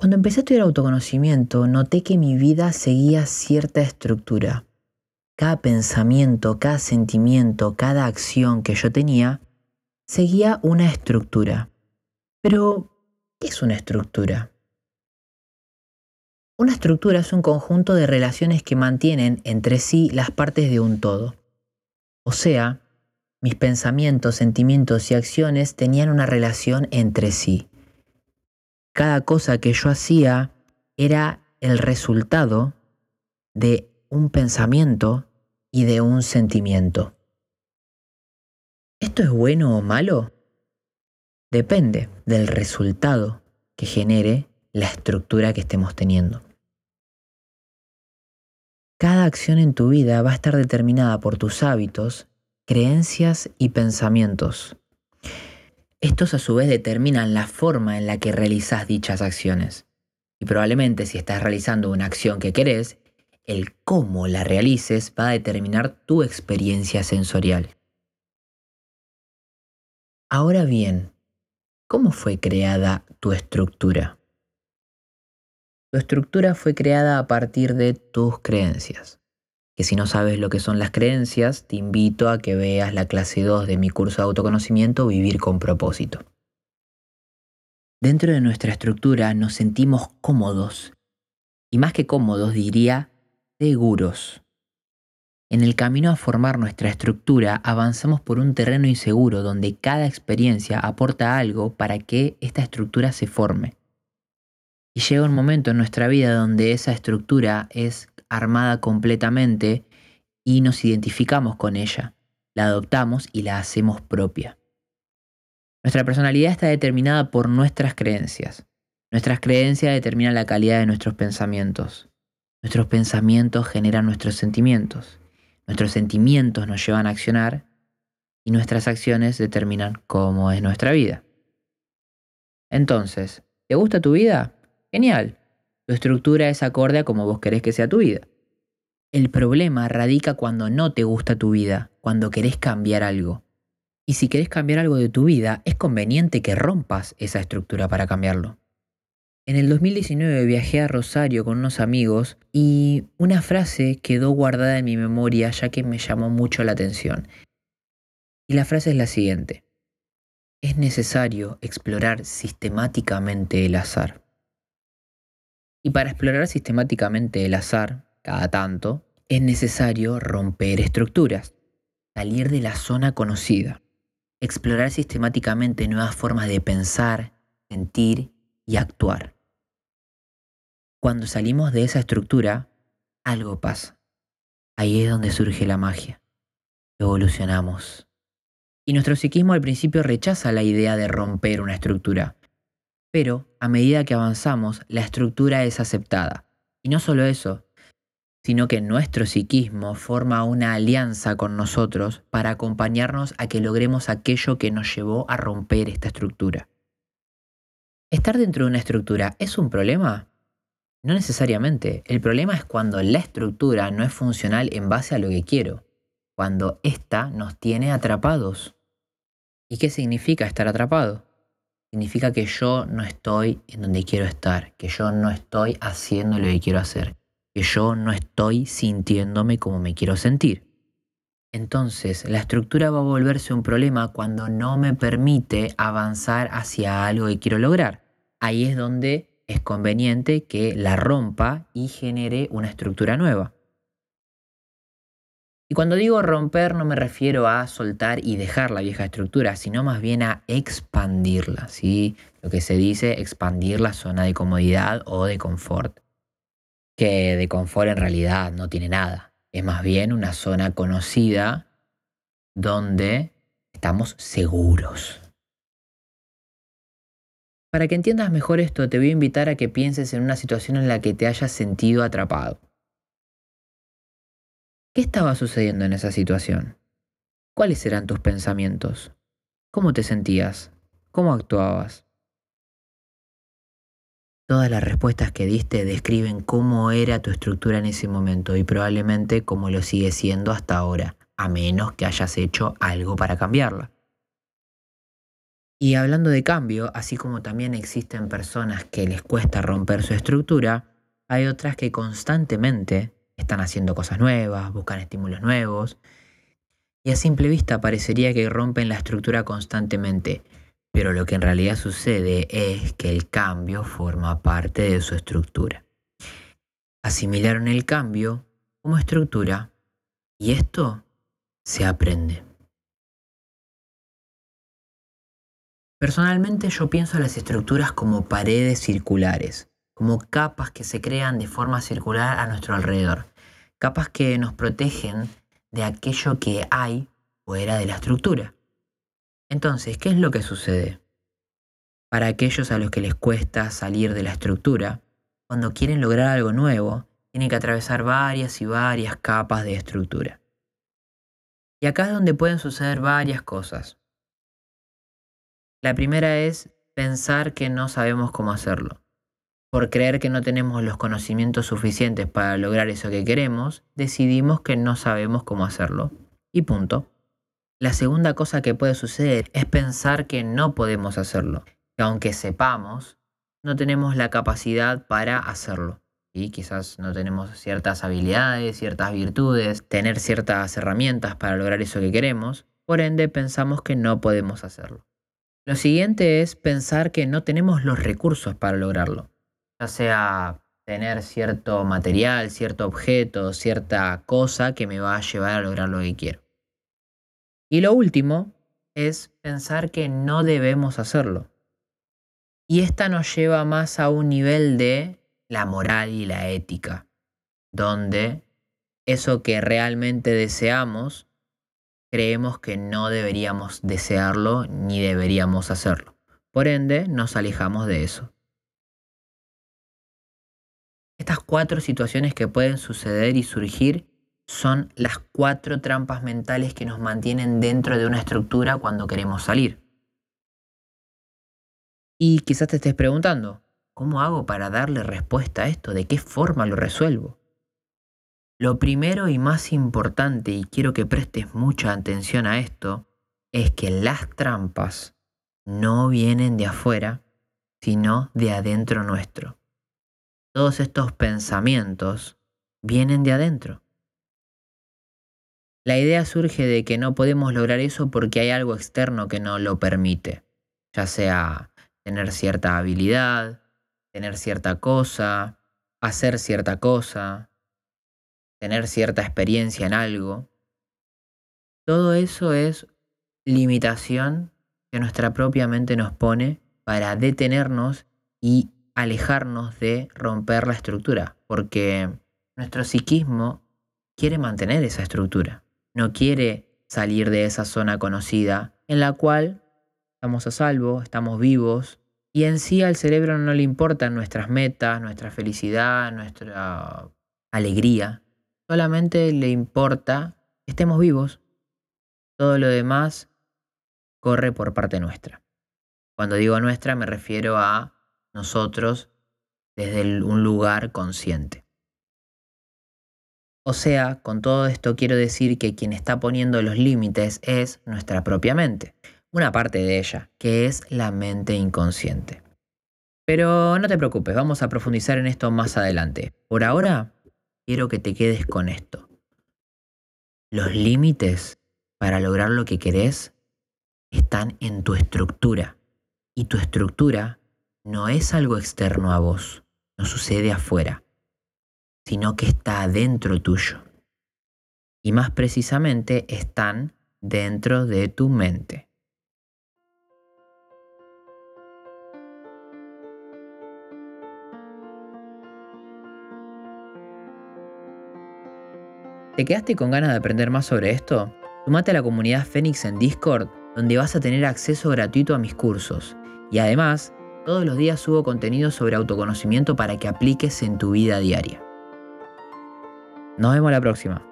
Cuando empecé a estudiar autoconocimiento, noté que mi vida seguía cierta estructura. Cada pensamiento, cada sentimiento, cada acción que yo tenía, seguía una estructura. Pero, ¿qué es una estructura? Una estructura es un conjunto de relaciones que mantienen entre sí las partes de un todo. O sea, mis pensamientos, sentimientos y acciones tenían una relación entre sí cada cosa que yo hacía era el resultado de un pensamiento y de un sentimiento. ¿Esto es bueno o malo? Depende del resultado que genere la estructura que estemos teniendo. Cada acción en tu vida va a estar determinada por tus hábitos, creencias y pensamientos. Estos a su vez determinan la forma en la que realizas dichas acciones. Y probablemente si estás realizando una acción que querés, el cómo la realices va a determinar tu experiencia sensorial. Ahora bien, ¿cómo fue creada tu estructura? Tu estructura fue creada a partir de tus creencias que si no sabes lo que son las creencias, te invito a que veas la clase 2 de mi curso de autoconocimiento Vivir con propósito. Dentro de nuestra estructura nos sentimos cómodos, y más que cómodos diría seguros. En el camino a formar nuestra estructura avanzamos por un terreno inseguro donde cada experiencia aporta algo para que esta estructura se forme. Y llega un momento en nuestra vida donde esa estructura es armada completamente y nos identificamos con ella, la adoptamos y la hacemos propia. Nuestra personalidad está determinada por nuestras creencias. Nuestras creencias determinan la calidad de nuestros pensamientos. Nuestros pensamientos generan nuestros sentimientos. Nuestros sentimientos nos llevan a accionar y nuestras acciones determinan cómo es nuestra vida. Entonces, ¿te gusta tu vida? Genial. Tu estructura es acorde a como vos querés que sea tu vida. El problema radica cuando no te gusta tu vida, cuando querés cambiar algo. Y si querés cambiar algo de tu vida, es conveniente que rompas esa estructura para cambiarlo. En el 2019 viajé a Rosario con unos amigos y una frase quedó guardada en mi memoria ya que me llamó mucho la atención. Y la frase es la siguiente. Es necesario explorar sistemáticamente el azar. Y para explorar sistemáticamente el azar, cada tanto, es necesario romper estructuras, salir de la zona conocida, explorar sistemáticamente nuevas formas de pensar, sentir y actuar. Cuando salimos de esa estructura, algo pasa. Ahí es donde surge la magia. Evolucionamos. Y nuestro psiquismo al principio rechaza la idea de romper una estructura, pero a medida que avanzamos, la estructura es aceptada. Y no solo eso, sino que nuestro psiquismo forma una alianza con nosotros para acompañarnos a que logremos aquello que nos llevó a romper esta estructura. ¿Estar dentro de una estructura es un problema? No necesariamente. El problema es cuando la estructura no es funcional en base a lo que quiero, cuando ésta nos tiene atrapados. ¿Y qué significa estar atrapado? Significa que yo no estoy en donde quiero estar, que yo no estoy haciendo lo que quiero hacer, que yo no estoy sintiéndome como me quiero sentir. Entonces, la estructura va a volverse un problema cuando no me permite avanzar hacia algo que quiero lograr. Ahí es donde es conveniente que la rompa y genere una estructura nueva. Y cuando digo romper no me refiero a soltar y dejar la vieja estructura, sino más bien a expandirla, ¿sí? Lo que se dice expandir la zona de comodidad o de confort. Que de confort en realidad no tiene nada. Es más bien una zona conocida donde estamos seguros. Para que entiendas mejor esto, te voy a invitar a que pienses en una situación en la que te hayas sentido atrapado. ¿Qué estaba sucediendo en esa situación? ¿Cuáles eran tus pensamientos? ¿Cómo te sentías? ¿Cómo actuabas? Todas las respuestas que diste describen cómo era tu estructura en ese momento y probablemente cómo lo sigue siendo hasta ahora, a menos que hayas hecho algo para cambiarla. Y hablando de cambio, así como también existen personas que les cuesta romper su estructura, hay otras que constantemente están haciendo cosas nuevas, buscan estímulos nuevos, y a simple vista parecería que rompen la estructura constantemente, pero lo que en realidad sucede es que el cambio forma parte de su estructura. Asimilaron el cambio como estructura y esto se aprende. Personalmente yo pienso en las estructuras como paredes circulares, como capas que se crean de forma circular a nuestro alrededor, capas que nos protegen de aquello que hay fuera de la estructura. Entonces, ¿qué es lo que sucede? Para aquellos a los que les cuesta salir de la estructura, cuando quieren lograr algo nuevo, tienen que atravesar varias y varias capas de estructura. Y acá es donde pueden suceder varias cosas. La primera es pensar que no sabemos cómo hacerlo. Por creer que no tenemos los conocimientos suficientes para lograr eso que queremos, decidimos que no sabemos cómo hacerlo. Y punto. La segunda cosa que puede suceder es pensar que no podemos hacerlo, que aunque sepamos, no tenemos la capacidad para hacerlo. Y quizás no tenemos ciertas habilidades, ciertas virtudes, tener ciertas herramientas para lograr eso que queremos, por ende pensamos que no podemos hacerlo. Lo siguiente es pensar que no tenemos los recursos para lograrlo, ya sea tener cierto material, cierto objeto, cierta cosa que me va a llevar a lograr lo que quiero. Y lo último es pensar que no debemos hacerlo. Y esta nos lleva más a un nivel de la moral y la ética, donde eso que realmente deseamos creemos que no deberíamos desearlo ni deberíamos hacerlo. Por ende, nos alejamos de eso. Estas cuatro situaciones que pueden suceder y surgir son las cuatro trampas mentales que nos mantienen dentro de una estructura cuando queremos salir. Y quizás te estés preguntando, ¿cómo hago para darle respuesta a esto? ¿De qué forma lo resuelvo? Lo primero y más importante, y quiero que prestes mucha atención a esto, es que las trampas no vienen de afuera, sino de adentro nuestro. Todos estos pensamientos vienen de adentro. La idea surge de que no podemos lograr eso porque hay algo externo que no lo permite, ya sea tener cierta habilidad, tener cierta cosa, hacer cierta cosa, tener cierta experiencia en algo, todo eso es limitación que nuestra propia mente nos pone para detenernos y alejarnos de romper la estructura, porque nuestro psiquismo quiere mantener esa estructura, no quiere salir de esa zona conocida en la cual estamos a salvo, estamos vivos, y en sí al cerebro no le importan nuestras metas, nuestra felicidad, nuestra alegría, Solamente le importa que estemos vivos. Todo lo demás corre por parte nuestra. Cuando digo nuestra me refiero a nosotros desde un lugar consciente. O sea, con todo esto quiero decir que quien está poniendo los límites es nuestra propia mente, una parte de ella, que es la mente inconsciente. Pero no te preocupes, vamos a profundizar en esto más adelante. Por ahora, quiero que te quedes con esto. Los límites para lograr lo que querés están en tu estructura. Y tu estructura no es algo externo a vos, no sucede afuera, sino que está dentro tuyo. Y más precisamente están dentro de tu mente. ¿Te quedaste con ganas de aprender más sobre esto? Sumate a la comunidad Fénix en Discord, donde vas a tener acceso gratuito a mis cursos. Y además, todos los días subo contenido sobre autoconocimiento para que apliques en tu vida diaria. Nos vemos la próxima.